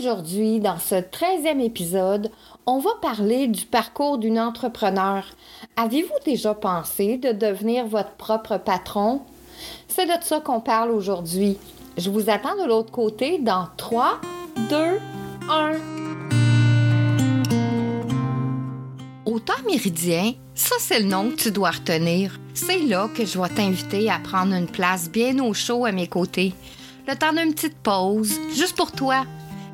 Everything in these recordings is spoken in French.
Aujourd'hui, dans ce 13e épisode, on va parler du parcours d'une entrepreneur. Avez-vous déjà pensé de devenir votre propre patron? C'est de ça qu'on parle aujourd'hui. Je vous attends de l'autre côté dans 3, 2, 1. Au temps méridien, ça c'est le nom que tu dois retenir. C'est là que je vais t'inviter à prendre une place bien au chaud à mes côtés. Le temps d'une petite pause, juste pour toi.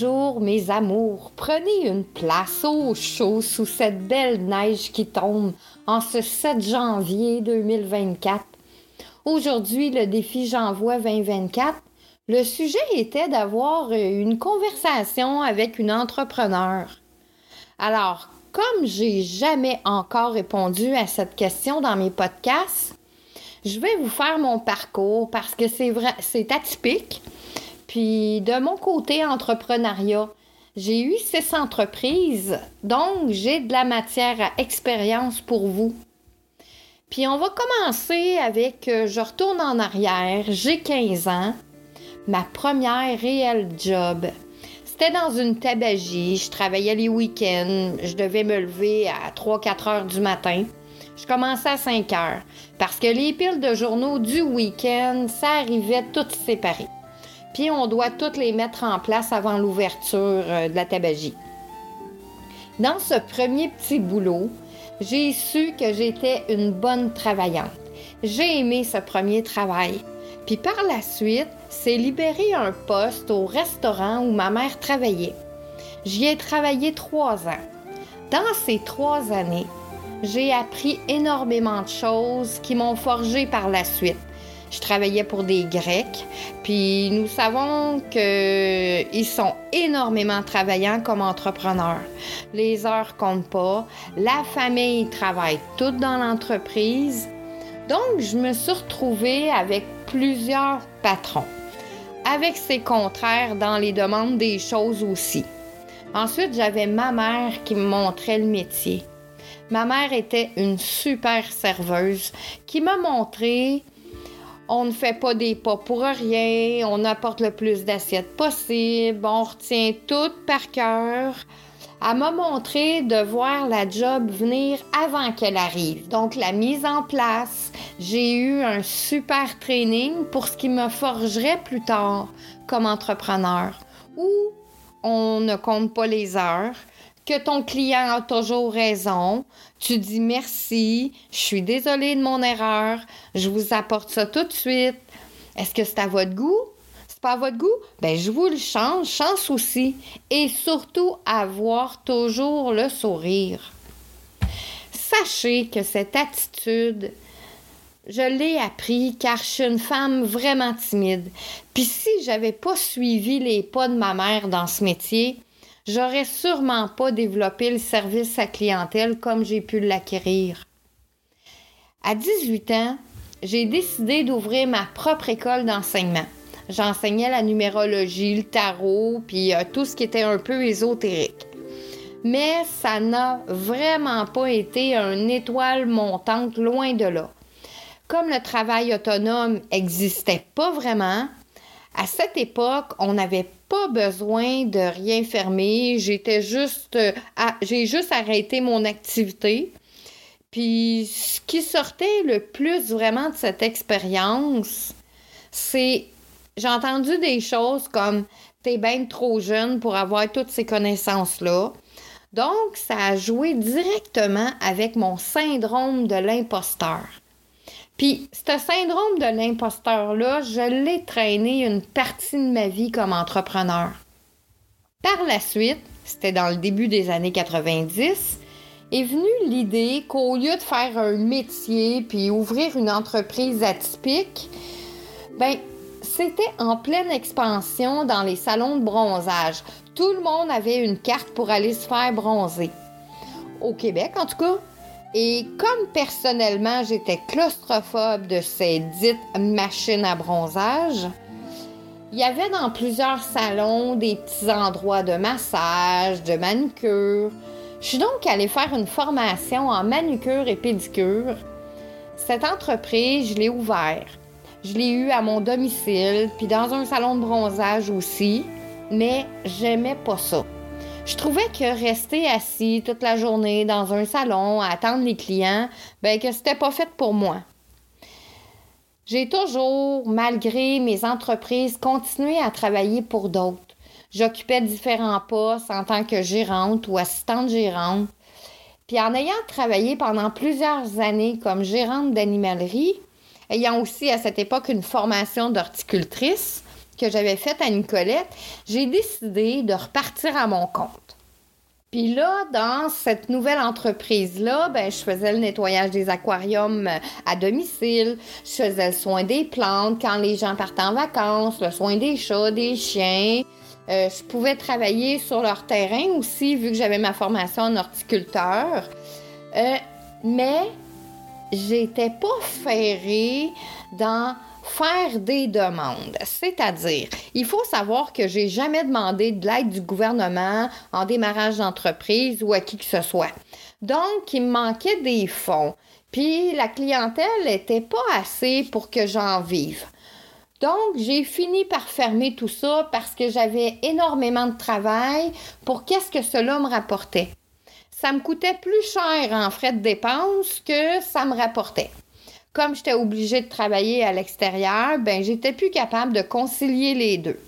Bonjour mes amours, prenez une place au chaud sous cette belle neige qui tombe en ce 7 janvier 2024. Aujourd'hui, le défi J'envoie 2024, le sujet était d'avoir une conversation avec une entrepreneur. Alors, comme j'ai jamais encore répondu à cette question dans mes podcasts, je vais vous faire mon parcours parce que c'est vrai, c'est atypique. Puis de mon côté entrepreneuriat, j'ai eu six entreprises, donc j'ai de la matière à expérience pour vous. Puis on va commencer avec, euh, je retourne en arrière, j'ai 15 ans, ma première réelle job. C'était dans une tabagie, je travaillais les week-ends, je devais me lever à 3-4 heures du matin. Je commençais à 5 heures parce que les piles de journaux du week-end, ça arrivait toutes séparées on doit toutes les mettre en place avant l'ouverture euh, de la tabagie. Dans ce premier petit boulot, j'ai su que j'étais une bonne travaillante. J'ai aimé ce premier travail. Puis par la suite, c'est libéré un poste au restaurant où ma mère travaillait. J'y ai travaillé trois ans. Dans ces trois années, j'ai appris énormément de choses qui m'ont forgé par la suite. Je travaillais pour des Grecs, puis nous savons qu'ils sont énormément travaillants comme entrepreneurs. Les heures comptent pas, la famille travaille toute dans l'entreprise. Donc, je me suis retrouvée avec plusieurs patrons, avec ses contraires dans les demandes des choses aussi. Ensuite, j'avais ma mère qui me montrait le métier. Ma mère était une super serveuse qui m'a montré on ne fait pas des pas pour rien, on apporte le plus d'assiettes possible, on retient tout par cœur. Elle m'a montré de voir la job venir avant qu'elle arrive. Donc la mise en place, j'ai eu un super training pour ce qui me forgerait plus tard comme entrepreneur, où on ne compte pas les heures, que ton client a toujours raison. Tu dis merci, je suis désolée de mon erreur, je vous apporte ça tout de suite. Est-ce que c'est à votre goût? C'est pas à votre goût? Ben, je vous le change, chance aussi. Et surtout, avoir toujours le sourire. Sachez que cette attitude, je l'ai appris car je suis une femme vraiment timide. Puis si j'avais pas suivi les pas de ma mère dans ce métier, j'aurais sûrement pas développé le service à clientèle comme j'ai pu l'acquérir. À 18 ans, j'ai décidé d'ouvrir ma propre école d'enseignement. J'enseignais la numérologie, le tarot, puis euh, tout ce qui était un peu ésotérique. Mais ça n'a vraiment pas été une étoile montante, loin de là. Comme le travail autonome n'existait pas vraiment, à cette époque, on n'avait pas besoin de rien fermer. J'étais juste, euh, j'ai juste arrêté mon activité. Puis ce qui sortait le plus vraiment de cette expérience, c'est j'ai entendu des choses comme t'es bien trop jeune pour avoir toutes ces connaissances-là. Donc, ça a joué directement avec mon syndrome de l'imposteur. Puis, ce syndrome de l'imposteur-là, je l'ai traîné une partie de ma vie comme entrepreneur. Par la suite, c'était dans le début des années 90, est venue l'idée qu'au lieu de faire un métier puis ouvrir une entreprise atypique, ben c'était en pleine expansion dans les salons de bronzage. Tout le monde avait une carte pour aller se faire bronzer. Au Québec, en tout cas, et comme personnellement, j'étais claustrophobe de ces dites machines à bronzage, il y avait dans plusieurs salons des petits endroits de massage, de manucure. Je suis donc allée faire une formation en manucure et pédicure. Cette entreprise, je l'ai ouverte. Je l'ai eue à mon domicile, puis dans un salon de bronzage aussi, mais j'aimais pas ça. Je trouvais que rester assis toute la journée dans un salon à attendre les clients, ben que c'était pas fait pour moi. J'ai toujours, malgré mes entreprises, continué à travailler pour d'autres. J'occupais différents postes en tant que gérante ou assistante gérante. Puis en ayant travaillé pendant plusieurs années comme gérante d'animalerie, ayant aussi à cette époque une formation d'horticultrice, que j'avais faite à Nicolette, j'ai décidé de repartir à mon compte. Puis là, dans cette nouvelle entreprise-là, ben, je faisais le nettoyage des aquariums euh, à domicile, je faisais le soin des plantes quand les gens partaient en vacances, le soin des chats, des chiens. Euh, je pouvais travailler sur leur terrain aussi, vu que j'avais ma formation en horticulteur. Euh, mais j'étais pas ferrée dans faire des demandes. C'est-à-dire, il faut savoir que j'ai jamais demandé de l'aide du gouvernement en démarrage d'entreprise ou à qui que ce soit. Donc, il me manquait des fonds. Puis la clientèle n'était pas assez pour que j'en vive. Donc, j'ai fini par fermer tout ça parce que j'avais énormément de travail pour qu'est-ce que cela me rapportait. Ça me coûtait plus cher en frais de dépenses que ça me rapportait comme j'étais obligée de travailler à l'extérieur, ben j'étais plus capable de concilier les deux.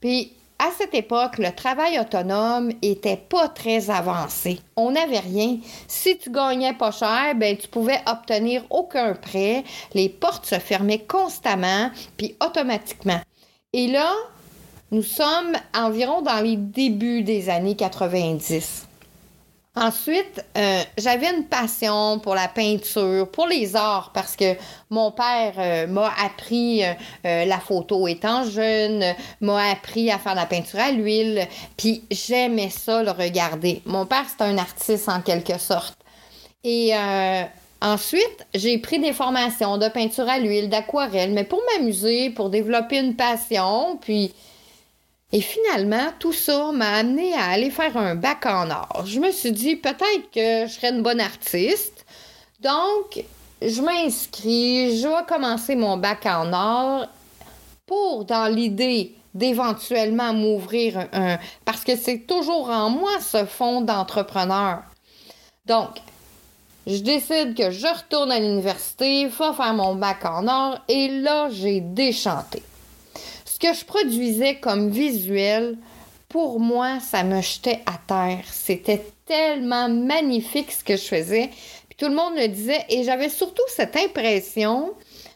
Puis à cette époque, le travail autonome était pas très avancé. On n'avait rien. Si tu gagnais pas cher, ben tu pouvais obtenir aucun prêt. Les portes se fermaient constamment, puis automatiquement. Et là, nous sommes environ dans les débuts des années 90. Ensuite, euh, j'avais une passion pour la peinture, pour les arts, parce que mon père euh, m'a appris euh, la photo étant jeune, m'a appris à faire la peinture à l'huile, puis j'aimais ça le regarder. Mon père, c'est un artiste en quelque sorte. Et ensuite, j'ai pris des formations de peinture à l'huile, d'aquarelle, mais pour m'amuser, pour développer une passion, puis et finalement, tout ça m'a amené à aller faire un bac en art. Je me suis dit peut-être que je serais une bonne artiste. Donc, je m'inscris, je vais commencer mon bac en art pour, dans l'idée d'éventuellement m'ouvrir un, Parce que c'est toujours en moi ce fond d'entrepreneur. Donc, je décide que je retourne à l'université, vais faire mon bac en art et là, j'ai déchanté que je produisais comme visuel, pour moi, ça me jetait à terre. C'était tellement magnifique ce que je faisais. Puis tout le monde le disait. Et j'avais surtout cette impression,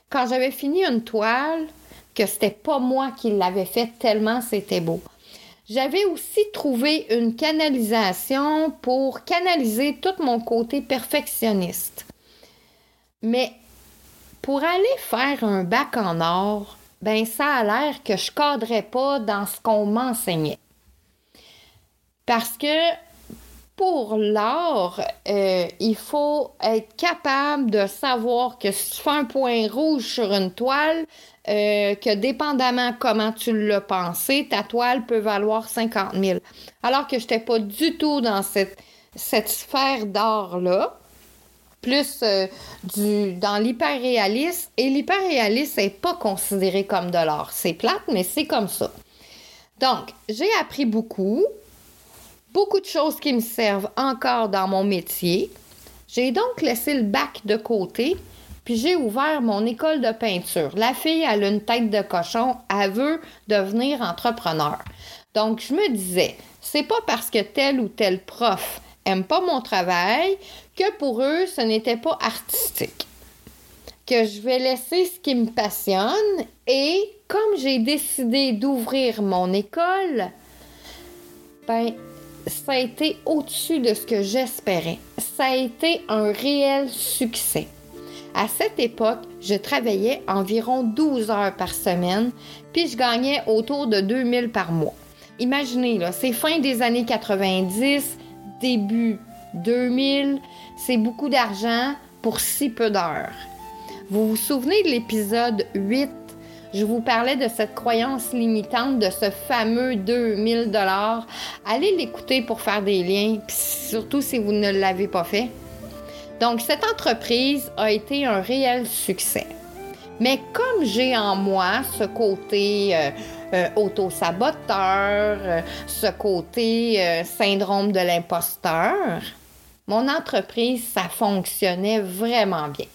quand j'avais fini une toile, que c'était pas moi qui l'avais fait tellement c'était beau. J'avais aussi trouvé une canalisation pour canaliser tout mon côté perfectionniste. Mais pour aller faire un bac en or, ben ça a l'air que je cadrais pas dans ce qu'on m'enseignait. Parce que pour l'art, euh, il faut être capable de savoir que si tu fais un point rouge sur une toile, euh, que dépendamment comment tu l'as pensé, ta toile peut valoir 50 000. Alors que je n'étais pas du tout dans cette, cette sphère d'art-là, plus euh, du, dans l'hyperréalisme. Et l'hyperréalisme n'est pas considéré comme de l'art. C'est plate, mais c'est comme ça. Donc, j'ai appris beaucoup beaucoup de choses qui me servent encore dans mon métier. J'ai donc laissé le bac de côté, puis j'ai ouvert mon école de peinture. La fille, a une tête de cochon, elle veut devenir entrepreneur. Donc, je me disais, c'est pas parce que tel ou tel prof aime pas mon travail que pour eux, ce n'était pas artistique. Que je vais laisser ce qui me passionne et comme j'ai décidé d'ouvrir mon école, ben, ça a été au-dessus de ce que j'espérais. Ça a été un réel succès. À cette époque, je travaillais environ 12 heures par semaine, puis je gagnais autour de 2000 par mois. Imaginez, là, c'est fin des années 90, début 2000, c'est beaucoup d'argent pour si peu d'heures. Vous vous souvenez de l'épisode 8 je vous parlais de cette croyance limitante, de ce fameux 2000 dollars. Allez l'écouter pour faire des liens, surtout si vous ne l'avez pas fait. Donc, cette entreprise a été un réel succès. Mais comme j'ai en moi ce côté euh, euh, auto-saboteur, euh, ce côté syndrome de l'imposteur, mon entreprise, ça fonctionnait vraiment bien.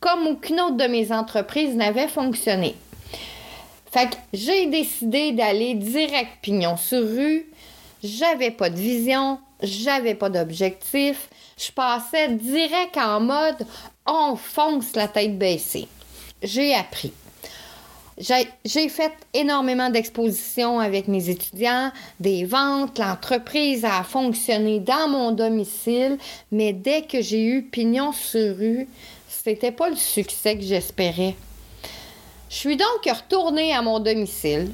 Comme aucune autre de mes entreprises n'avait fonctionné. Fait que j'ai décidé d'aller direct pignon sur rue. J'avais pas de vision, j'avais pas d'objectif. Je passais direct en mode on fonce la tête baissée. J'ai appris. J'ai fait énormément d'expositions avec mes étudiants, des ventes, l'entreprise a fonctionné dans mon domicile, mais dès que j'ai eu pignon sur rue, c'était pas le succès que j'espérais. Je suis donc retournée à mon domicile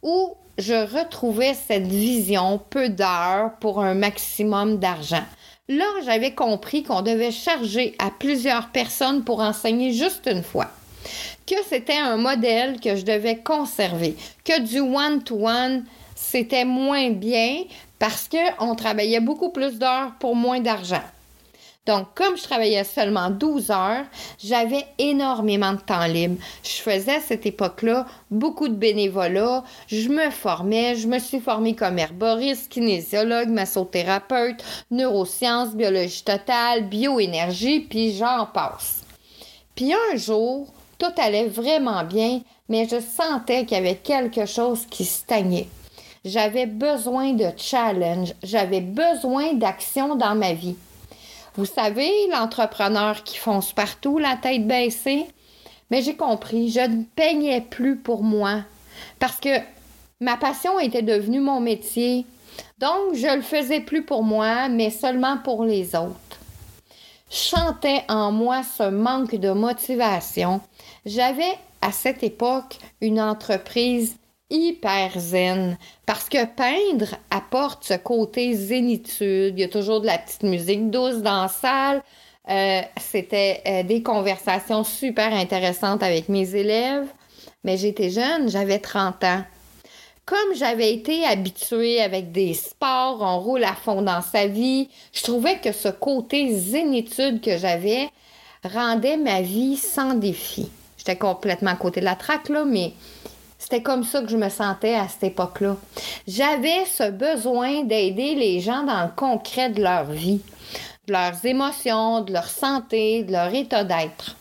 où je retrouvais cette vision peu d'heures pour un maximum d'argent. Là, j'avais compris qu'on devait charger à plusieurs personnes pour enseigner juste une fois. Que c'était un modèle que je devais conserver. Que du one-to-one, c'était moins bien parce qu'on travaillait beaucoup plus d'heures pour moins d'argent. Donc, comme je travaillais seulement 12 heures, j'avais énormément de temps libre. Je faisais à cette époque-là beaucoup de bénévolat. Je me formais. Je me suis formée comme herboriste, kinésiologue, massothérapeute, neurosciences, biologie totale, bioénergie, puis j'en passe. Puis un jour, tout allait vraiment bien, mais je sentais qu'il y avait quelque chose qui stagnait. J'avais besoin de challenge, j'avais besoin d'action dans ma vie. Vous savez, l'entrepreneur qui fonce partout, la tête baissée? Mais j'ai compris, je ne peignais plus pour moi parce que ma passion était devenue mon métier. Donc, je le faisais plus pour moi, mais seulement pour les autres. Je chantais en moi ce manque de motivation. J'avais à cette époque une entreprise hyper zen parce que peindre apporte ce côté zénitude. Il y a toujours de la petite musique douce dans la salle. Euh, c'était euh, des conversations super intéressantes avec mes élèves. Mais j'étais jeune, j'avais 30 ans. Comme j'avais été habituée avec des sports, on roule à fond dans sa vie, je trouvais que ce côté zénitude que j'avais rendait ma vie sans défi. J'étais complètement à côté de la traque, là, mais c'était comme ça que je me sentais à cette époque-là. J'avais ce besoin d'aider les gens dans le concret de leur vie, de leurs émotions, de leur santé, de leur état d'être.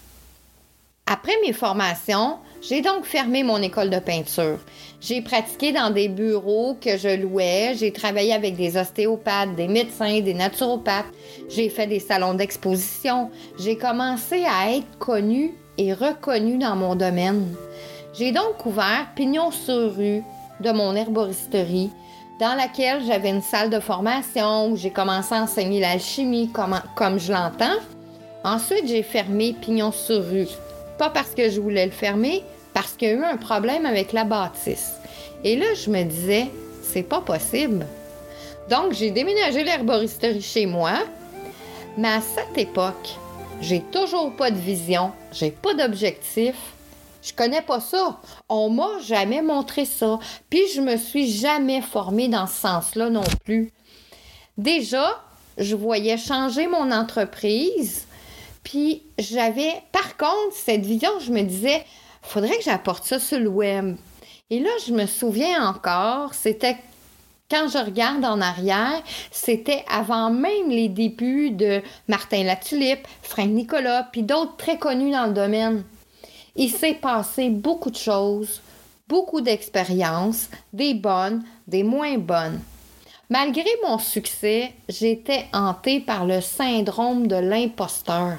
Après mes formations, j'ai donc fermé mon école de peinture. J'ai pratiqué dans des bureaux que je louais, j'ai travaillé avec des ostéopathes, des médecins, des naturopathes, j'ai fait des salons d'exposition, j'ai commencé à être connue et reconnue dans mon domaine. J'ai donc ouvert Pignon sur rue de mon herboristerie, dans laquelle j'avais une salle de formation où j'ai commencé à enseigner l'alchimie comme, comme je l'entends. Ensuite, j'ai fermé Pignon sur rue. Pas parce que je voulais le fermer, parce qu'il y a eu un problème avec la bâtisse. Et là, je me disais, c'est pas possible. Donc, j'ai déménagé l'herboristerie chez moi. Mais à cette époque, j'ai toujours pas de vision, j'ai pas d'objectif. Je connais pas ça. On m'a jamais montré ça. Puis je me suis jamais formée dans ce sens-là non plus. Déjà, je voyais changer mon entreprise. Puis j'avais, par contre, cette vision, je me disais, faudrait que j'apporte ça sur le web. Et là, je me souviens encore, c'était quand je regarde en arrière, c'était avant même les débuts de Martin Latulippe, Frank Nicolas, puis d'autres très connus dans le domaine. Il s'est passé beaucoup de choses, beaucoup d'expériences, des bonnes, des moins bonnes. Malgré mon succès, j'étais hantée par le syndrome de l'imposteur.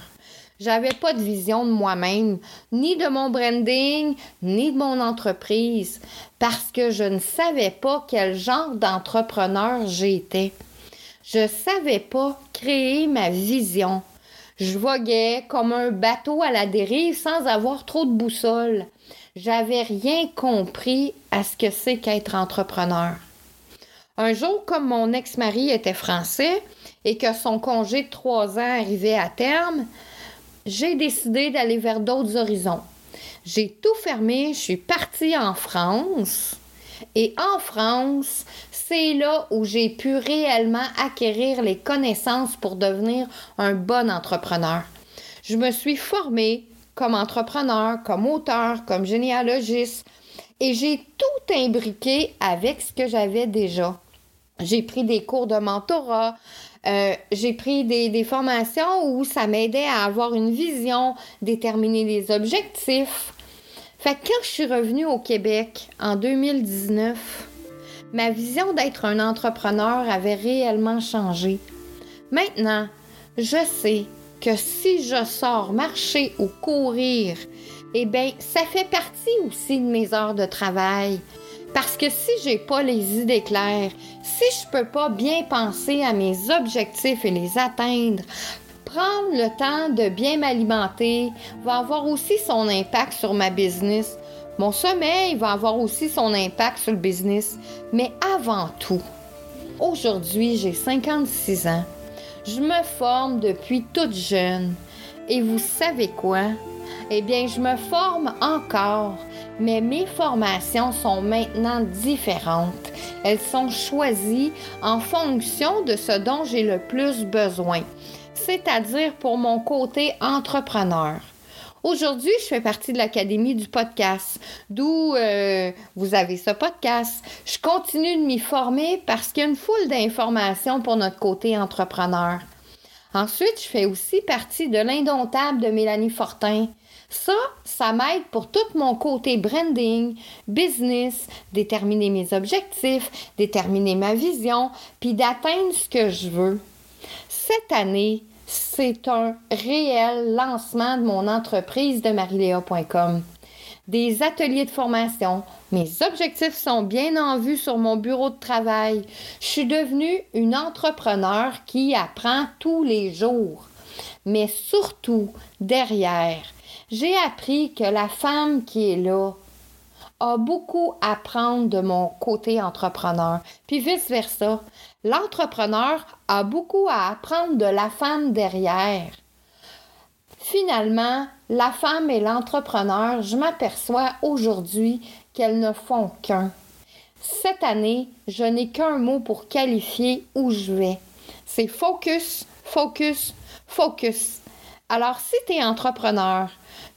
J'avais pas de vision de moi-même, ni de mon branding, ni de mon entreprise, parce que je ne savais pas quel genre d'entrepreneur j'étais. Je savais pas créer ma vision. Je voguais comme un bateau à la dérive sans avoir trop de boussole. J'avais rien compris à ce que c'est qu'être entrepreneur. Un jour, comme mon ex-mari était français et que son congé de trois ans arrivait à terme, j'ai décidé d'aller vers d'autres horizons. J'ai tout fermé, je suis partie en France. Et en France, c'est là où j'ai pu réellement acquérir les connaissances pour devenir un bon entrepreneur. Je me suis formée comme entrepreneur, comme auteur, comme généalogiste, et j'ai tout imbriqué avec ce que j'avais déjà. J'ai pris des cours de mentorat, euh, j'ai pris des, formations où ça m'aidait à avoir une vision, déterminer les objectifs. Fait que quand je suis revenue au Québec en 2019, ma vision d'être un entrepreneur avait réellement changé. Maintenant, je sais que si je sors marcher ou courir, eh bien, ça fait partie aussi de mes heures de travail. Parce que si j'ai pas les idées claires, si je peux pas bien penser à mes objectifs et les atteindre, prendre le temps de bien m'alimenter va avoir aussi son impact sur ma business. Mon sommeil va avoir aussi son impact sur le business. Mais avant tout, aujourd'hui, j'ai 56 ans. Je me forme depuis toute jeune. Et vous savez quoi? Eh bien, je me forme encore mais mes formations sont maintenant différentes. Elles sont choisies en fonction de ce dont j'ai le plus besoin, c'est-à-dire pour mon côté entrepreneur. Aujourd'hui, je fais partie de l'Académie du podcast, d'où euh, vous avez ce podcast. Je continue de m'y former parce qu'il y a une foule d'informations pour notre côté entrepreneur. Ensuite, je fais aussi partie de l'Indomptable de Mélanie Fortin. Ça, ça m'aide pour tout mon côté branding, business, déterminer mes objectifs, déterminer ma vision, puis d'atteindre ce que je veux. Cette année, c'est un réel lancement de mon entreprise de mariléa.com. Des ateliers de formation. Mes objectifs sont bien en vue sur mon bureau de travail. Je suis devenue une entrepreneur qui apprend tous les jours. Mais surtout, derrière, j'ai appris que la femme qui est là a beaucoup à apprendre de mon côté entrepreneur, puis vice-versa. L'entrepreneur a beaucoup à apprendre de la femme derrière. Finalement, la femme et l'entrepreneur, je m'aperçois aujourd'hui qu'elles ne font qu'un. Cette année, je n'ai qu'un mot pour qualifier où je vais. C'est focus, focus, focus. Alors, si tu es entrepreneur,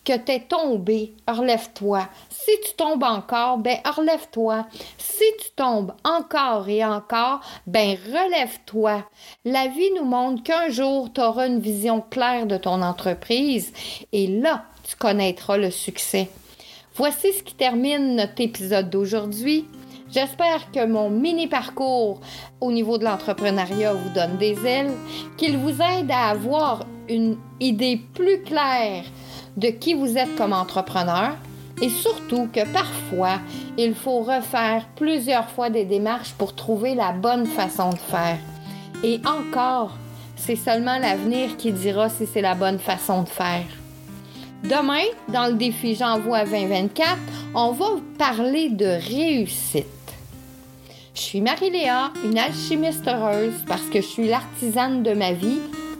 que tu es tombé, relève-toi. Si tu tombes encore, ben relève-toi. Si tu tombes encore et encore, ben relève-toi. La vie nous montre qu'un jour, tu auras une vision claire de ton entreprise et là, tu connaîtras le succès. Voici ce qui termine notre épisode d'aujourd'hui. J'espère que mon mini parcours au niveau de l'entrepreneuriat vous donne des ailes, qu'il vous aide à avoir une idée plus claire de qui vous êtes comme entrepreneur et surtout que parfois, il faut refaire plusieurs fois des démarches pour trouver la bonne façon de faire. Et encore, c'est seulement l'avenir qui dira si c'est la bonne façon de faire. Demain, dans le défi J'envoie 2024, on va parler de réussite. Je suis Marie-Léa, une alchimiste heureuse parce que je suis l'artisane de ma vie,